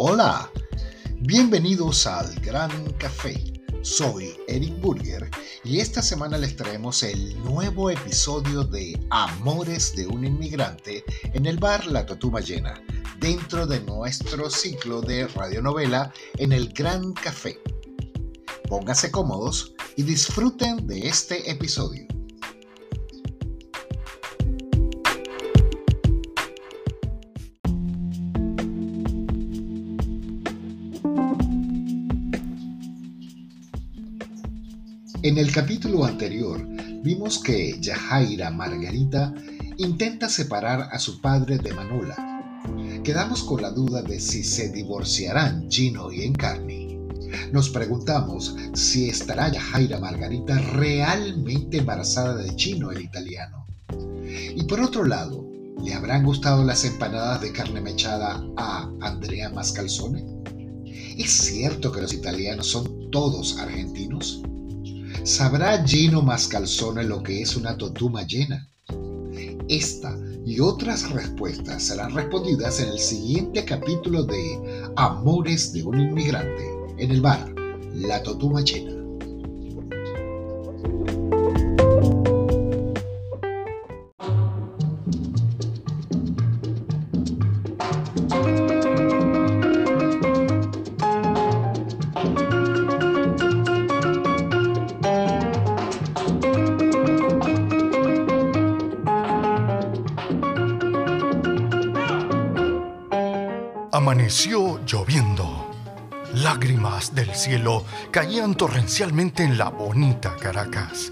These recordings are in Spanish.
Hola, bienvenidos al Gran Café. Soy Eric Burger y esta semana les traemos el nuevo episodio de Amores de un inmigrante en el bar La Totuma Llena, dentro de nuestro ciclo de radionovela en el Gran Café. Pónganse cómodos y disfruten de este episodio. En el capítulo anterior vimos que Yajaira Margarita intenta separar a su padre de Manola. Quedamos con la duda de si se divorciarán Gino y Encarni. Nos preguntamos si estará Yajaira Margarita realmente embarazada de Gino el italiano. Y por otro lado, ¿le habrán gustado las empanadas de carne mechada a Andrea Mascalzone? ¿Es cierto que los italianos son todos argentinos? ¿Sabrá Gino Mascalzone lo que es una totuma llena? Esta y otras respuestas serán respondidas en el siguiente capítulo de Amores de un inmigrante en el bar La Totuma Llena. Lloviendo. Lágrimas del cielo caían torrencialmente en la bonita Caracas.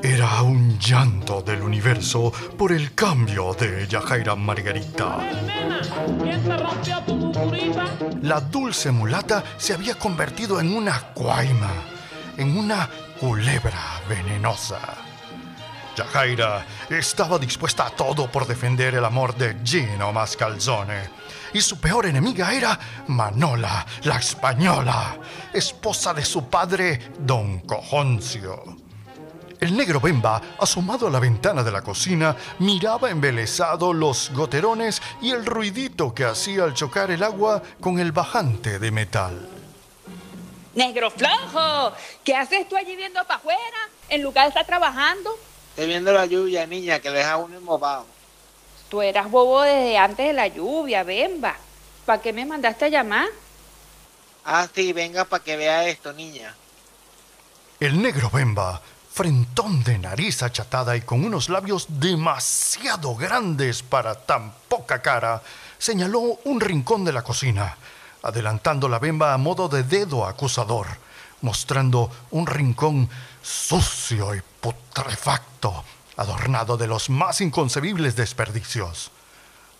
Era un llanto del universo por el cambio de Yajaira Margarita. La dulce mulata se había convertido en una cuaima, en una culebra venenosa. Yajaira estaba dispuesta a todo por defender el amor de Gino Mascalzone y su peor enemiga era Manola, la española, esposa de su padre, don Cojoncio. El negro Bemba, asomado a la ventana de la cocina, miraba embelesado los goterones y el ruidito que hacía al chocar el agua con el bajante de metal. Negro flojo, ¿qué haces tú allí viendo para afuera? En lugar de estar trabajando. Estoy viendo la lluvia, niña, que deja uno embobado. Tú eras bobo desde antes de la lluvia, Bemba. ¿Para qué me mandaste a llamar? Ah, sí, venga para que vea esto, niña. El negro Bemba, frentón de nariz achatada y con unos labios demasiado grandes para tan poca cara, señaló un rincón de la cocina, adelantando la Bemba a modo de dedo acusador, mostrando un rincón sucio y putrefacto adornado de los más inconcebibles desperdicios.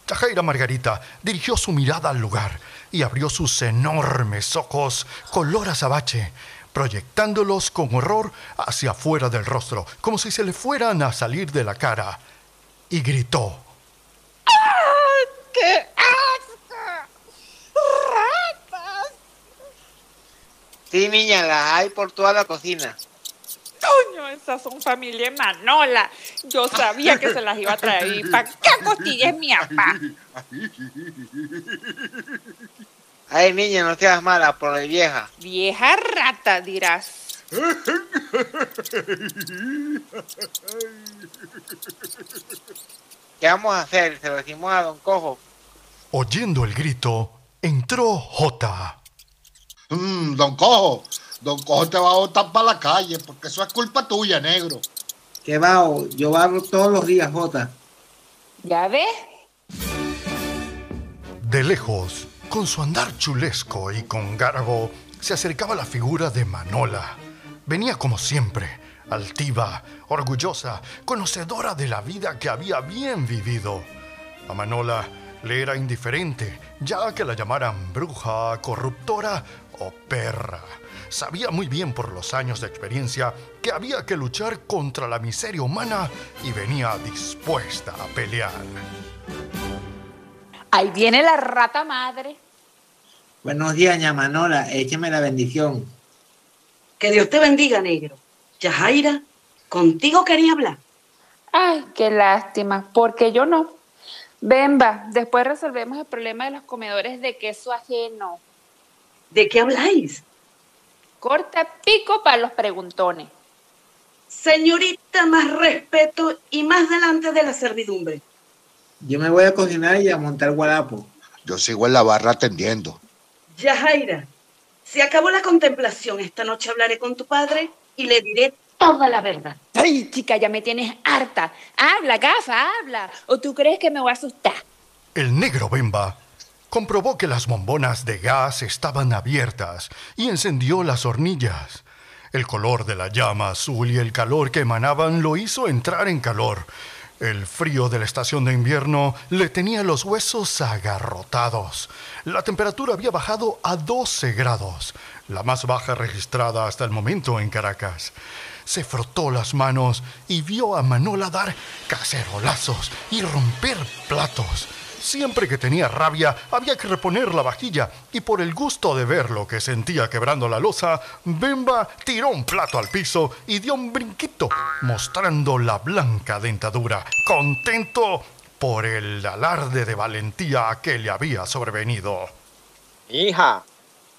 Yajaira Margarita dirigió su mirada al lugar y abrió sus enormes ojos color azabache, proyectándolos con horror hacia afuera del rostro, como si se le fueran a salir de la cara, y gritó. ¡Qué asco! ¡Ratas! Sí, niña, las hay por toda la cocina. Coño, esas son familia Manola. Yo sabía que se las iba a traer. ¿Y para qué costillas mi papá? Ay, niña, no seas mala, por la vieja. Vieja rata, dirás. ¿Qué vamos a hacer? Se lo decimos a Don Cojo. Oyendo el grito, entró Jota. Mm, don Cojo, Don Cojo te va a botar para la calle porque eso es culpa tuya, negro. ¿Qué va? Yo barro todos los días, Jota. ¿Ya ves? De lejos, con su andar chulesco y con garbo, se acercaba la figura de Manola. Venía como siempre, altiva, orgullosa, conocedora de la vida que había bien vivido. A Manola le era indiferente, ya que la llamaran bruja, corruptora o perra. Sabía muy bien por los años de experiencia que había que luchar contra la miseria humana y venía dispuesta a pelear. Ahí viene la rata madre. Buenos días, ña Manola. Écheme la bendición. Que Dios te bendiga, negro. Yajaira, contigo quería hablar. Ay, qué lástima, porque yo no. Bemba, después resolvemos el problema de los comedores de queso ajeno. ¿De qué habláis? Corta pico para los preguntones. Señorita, más respeto y más delante de la servidumbre. Yo me voy a cocinar y a montar guarapo. Yo sigo en la barra atendiendo. Yajaira, se acabó la contemplación. Esta noche hablaré con tu padre y le diré toda la verdad. Ay, chica, ya me tienes harta. Habla, gafa, habla. ¿O tú crees que me voy a asustar? El negro Bemba comprobó que las bombonas de gas estaban abiertas y encendió las hornillas. El color de la llama azul y el calor que emanaban lo hizo entrar en calor. El frío de la estación de invierno le tenía los huesos agarrotados. La temperatura había bajado a 12 grados, la más baja registrada hasta el momento en Caracas. Se frotó las manos y vio a Manola dar cacerolazos y romper platos. Siempre que tenía rabia había que reponer la vajilla y por el gusto de ver lo que sentía quebrando la losa, Bemba tiró un plato al piso y dio un brinquito, mostrando la blanca dentadura, contento por el alarde de valentía que le había sobrevenido. Hija,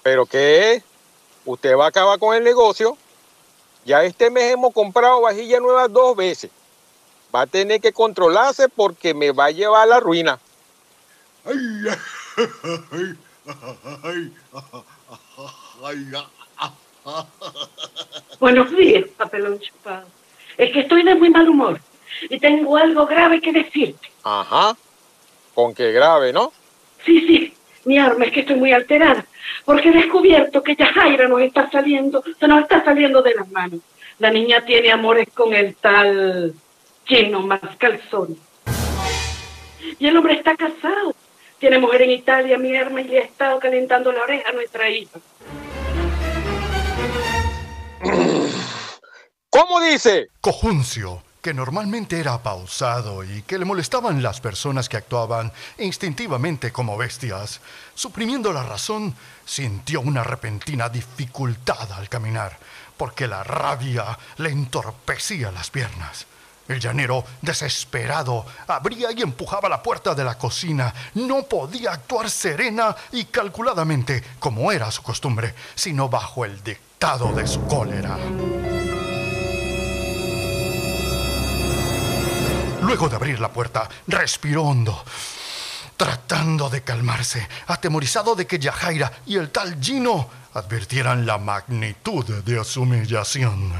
¿pero qué? ¿Usted va a acabar con el negocio? Ya este mes hemos comprado vajilla nueva dos veces. Va a tener que controlarse porque me va a llevar a la ruina. Buenos días, papelón chupado. Es que estoy de muy mal humor y tengo algo grave que decirte. Ajá. Con qué grave, ¿no? Sí, sí, mi arma es que estoy muy alterada porque he descubierto que Yajaira nos está saliendo, se nos está saliendo de las manos. La niña tiene amores con el tal chino más calzón. Y el hombre está casado. Tiene mujer en Italia, mi arma, y le ha estado calentando la oreja a nuestra hija. ¿Cómo dice? Cojuncio, que normalmente era pausado y que le molestaban las personas que actuaban instintivamente como bestias, suprimiendo la razón, sintió una repentina dificultad al caminar, porque la rabia le entorpecía las piernas. El llanero, desesperado, abría y empujaba la puerta de la cocina. No podía actuar serena y calculadamente, como era su costumbre, sino bajo el dictado de su cólera. Luego de abrir la puerta, respiró hondo, tratando de calmarse, atemorizado de que Yajaira y el tal Gino advirtieran la magnitud de su humillación.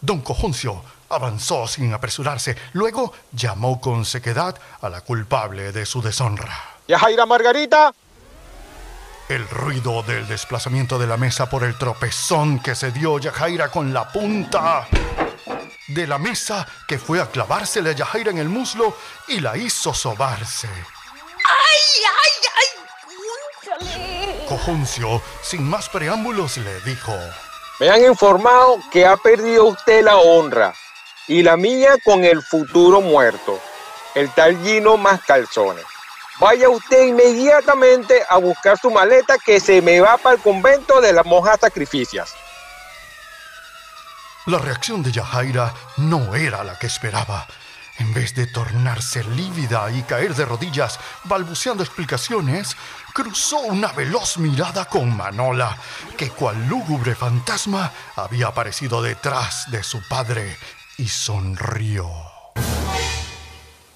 Don Cojuncio avanzó sin apresurarse, luego llamó con sequedad a la culpable de su deshonra. Yajaira Margarita, El ruido del desplazamiento de la mesa por el tropezón que se dio Yajaira con la punta de la mesa que fue a clavársele a Yajaira en el muslo y la hizo sobarse. ¡Ay, ay, ay! Cojuncio, sin más preámbulos, le dijo: me han informado que ha perdido usted la honra y la mía con el futuro muerto, el tal Gino más calzones. Vaya usted inmediatamente a buscar su maleta que se me va para el convento de las monjas sacrificias. La reacción de Yajaira no era la que esperaba. En vez de tornarse lívida y caer de rodillas balbuceando explicaciones, cruzó una veloz mirada con Manola, que cual lúgubre fantasma había aparecido detrás de su padre, y sonrió.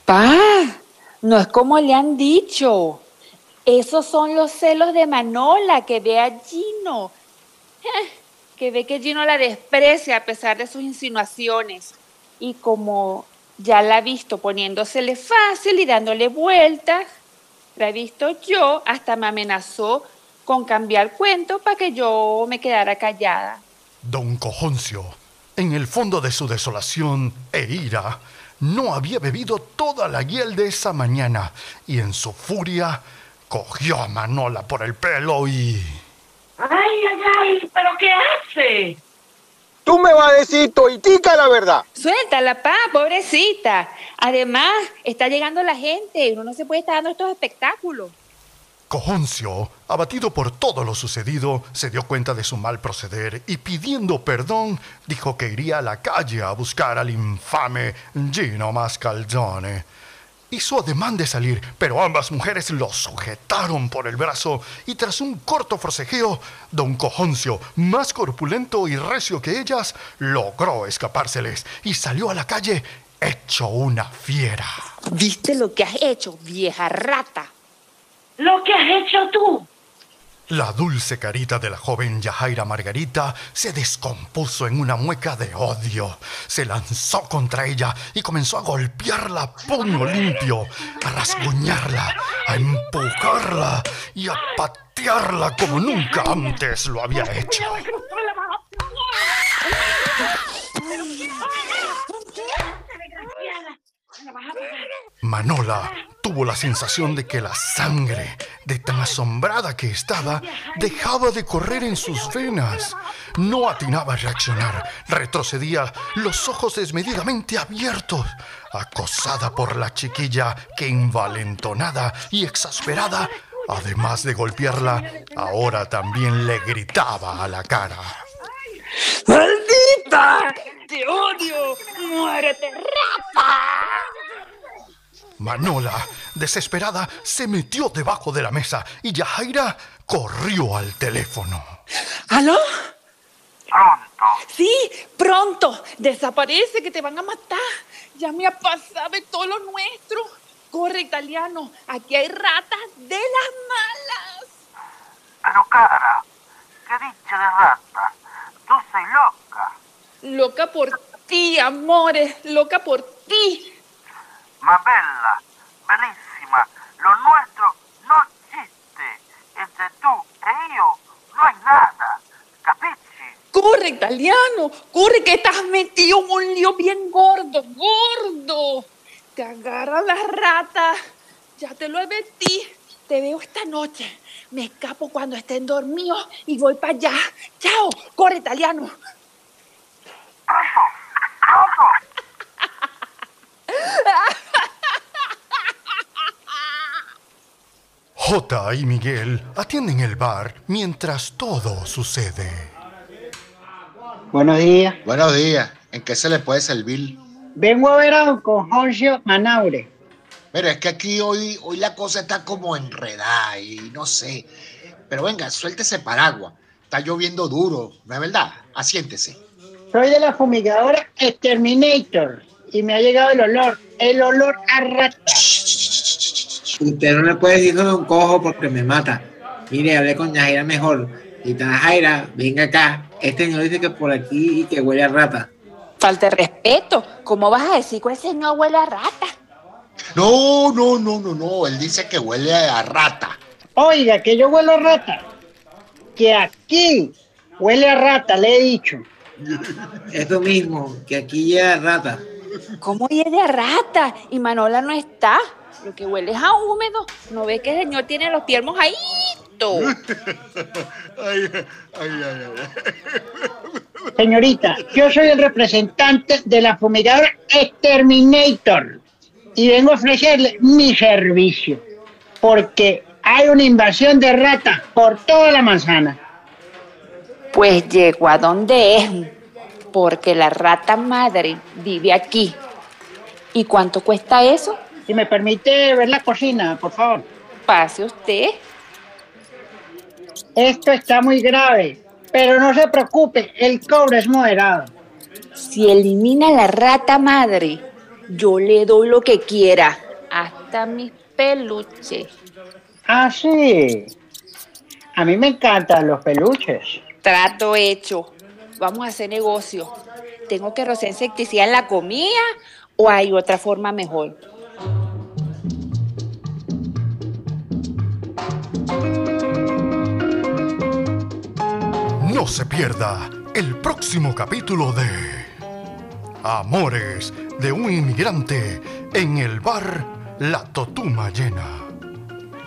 Pa, no es como le han dicho. Esos son los celos de Manola que ve a Gino. Eh, que ve que Gino la desprecia a pesar de sus insinuaciones. Y como ya la ha visto poniéndosele fácil y dándole vueltas, la he visto yo, hasta me amenazó con cambiar cuento para que yo me quedara callada. Don Cojoncio, en el fondo de su desolación e ira, no había bebido toda la hiel de esa mañana y en su furia cogió a Manola por el pelo y... ¡Ay, ay, ay! ¿Pero qué hace? Tú me vas a decir toitica la verdad. Suéltala, pa, pobrecita. Además, está llegando la gente. Uno no se puede estar dando estos espectáculos. Cojoncio, abatido por todo lo sucedido, se dio cuenta de su mal proceder y pidiendo perdón, dijo que iría a la calle a buscar al infame Gino Mascalzone. Hizo ademán de salir, pero ambas mujeres lo sujetaron por el brazo y tras un corto forcejeo, don Cojoncio, más corpulento y recio que ellas, logró escapárseles y salió a la calle hecho una fiera. ¿Viste lo que has hecho, vieja rata? Lo que has hecho tú. La dulce carita de la joven Yajaira Margarita se descompuso en una mueca de odio. Se lanzó contra ella y comenzó a golpearla a puño limpio, a rasguñarla, a empujarla y a patearla como nunca antes lo había hecho. Manola tuvo la sensación de que la sangre, de tan asombrada que estaba, dejaba de correr en sus venas. No atinaba a reaccionar, retrocedía, los ojos desmedidamente abiertos, acosada por la chiquilla que envalentonada y exasperada, además de golpearla, ahora también le gritaba a la cara. ¡Maldita! ¡Te odio! ¡Muérete, rata! Manola, desesperada, se metió debajo de la mesa y Yajaira corrió al teléfono. ¿Aló? Pronto. Sí, pronto. Desaparece que te van a matar. Ya me ha pasado de todo lo nuestro. Corre, italiano. Aquí hay ratas de las malas. Pero cara, ¿qué dicha de rata? Tú soy loca. Loca por ti, amores. Loca por ti. Ma bella, bellísima, lo nuestro no existe. Entre tú e io no hay nada. Capisci? Corre, italiano. Corre, que estás metido en un lío bien gordo. Gordo. Te agarra las ratas. Ya te lo advertí. Te veo esta noche. Me escapo cuando estén dormidos y voy para allá. Chao. Corre, italiano. Pronto, pronto. Jota y Miguel atienden el bar mientras todo sucede. Buenos días. Buenos días. ¿En qué se le puede servir? Vengo a ver a don Conjoncio Manaure. Pero es que aquí hoy, hoy la cosa está como enredada y no sé. Pero venga, suéltese paraguas. Está lloviendo duro, ¿no es verdad? Asiéntese. Soy de la fumigadora Exterminator y me ha llegado el olor, el olor a rata. Usted no le puede decir con un cojo porque me mata. Mire, hablé con Yajaira mejor. Y Yajaira, venga acá. Este señor dice que por aquí y que huele a rata. Falta de respeto. ¿Cómo vas a decir que ese no huele a rata? No, no, no, no, no. Él dice que huele a rata. Oiga, que yo huelo a rata. Que aquí huele a rata, le he dicho. Esto mismo, que aquí llega rata. ¿Cómo huele a rata? Y Manola no está. Lo que huele es a húmedo. ¿No ves que el señor tiene los pies mojaditos? Ay, ay, ay, ay. Señorita, yo soy el representante de la fumigadora Exterminator y vengo a ofrecerle mi servicio porque hay una invasión de ratas por toda la manzana. Pues llego a donde es, porque la rata madre vive aquí. ¿Y cuánto cuesta eso? Si me permite ver la cocina, por favor. Pase usted. Esto está muy grave, pero no se preocupe, el cobro es moderado. Si elimina la rata madre, yo le doy lo que quiera, hasta mis peluches. Ah, sí. A mí me encantan los peluches. Trato hecho. Vamos a hacer negocio. ¿Tengo que rociar insecticida en la comida o hay otra forma mejor? No se pierda el próximo capítulo de Amores de un inmigrante en el bar La Totuma Llena.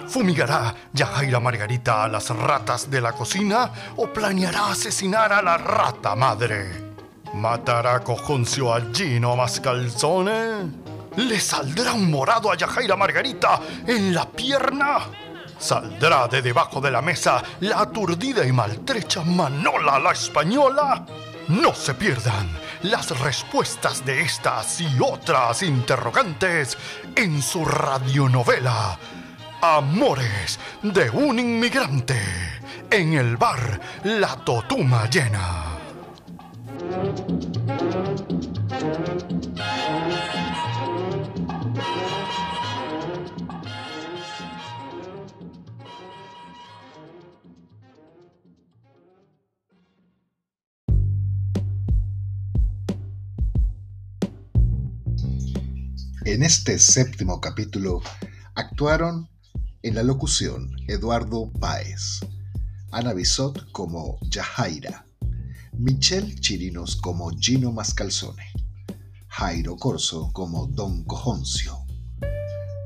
¿Fumigará Yajaira Margarita a las ratas de la cocina o planeará asesinar a la rata madre? ¿Matará Cojoncio al Gino Mascalzone? ¿Le saldrá un morado a Yajaira Margarita en la pierna? ¿Saldrá de debajo de la mesa la aturdida y maltrecha Manola la española? No se pierdan las respuestas de estas y otras interrogantes en su radionovela Amores de un inmigrante en el bar La Totuma Llena. En este séptimo capítulo actuaron en la locución Eduardo Páez, Ana Bisot como Yajaira, Michelle Chirinos como Gino Mascalzone, Jairo Corso como Don Cojoncio,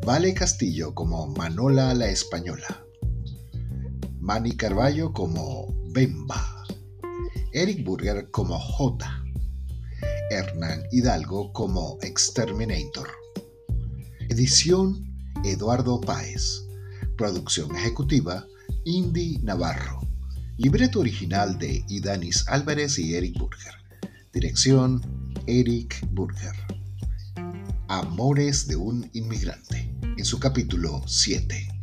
Vale Castillo como Manola la Española, Manny Carballo como Bemba, Eric Burger como J, Hernán Hidalgo como Exterminator. Edición Eduardo Páez. Producción ejecutiva Indy Navarro. Libreto original de Idanis Álvarez y Eric Burger. Dirección Eric Burger. Amores de un inmigrante. En su capítulo 7.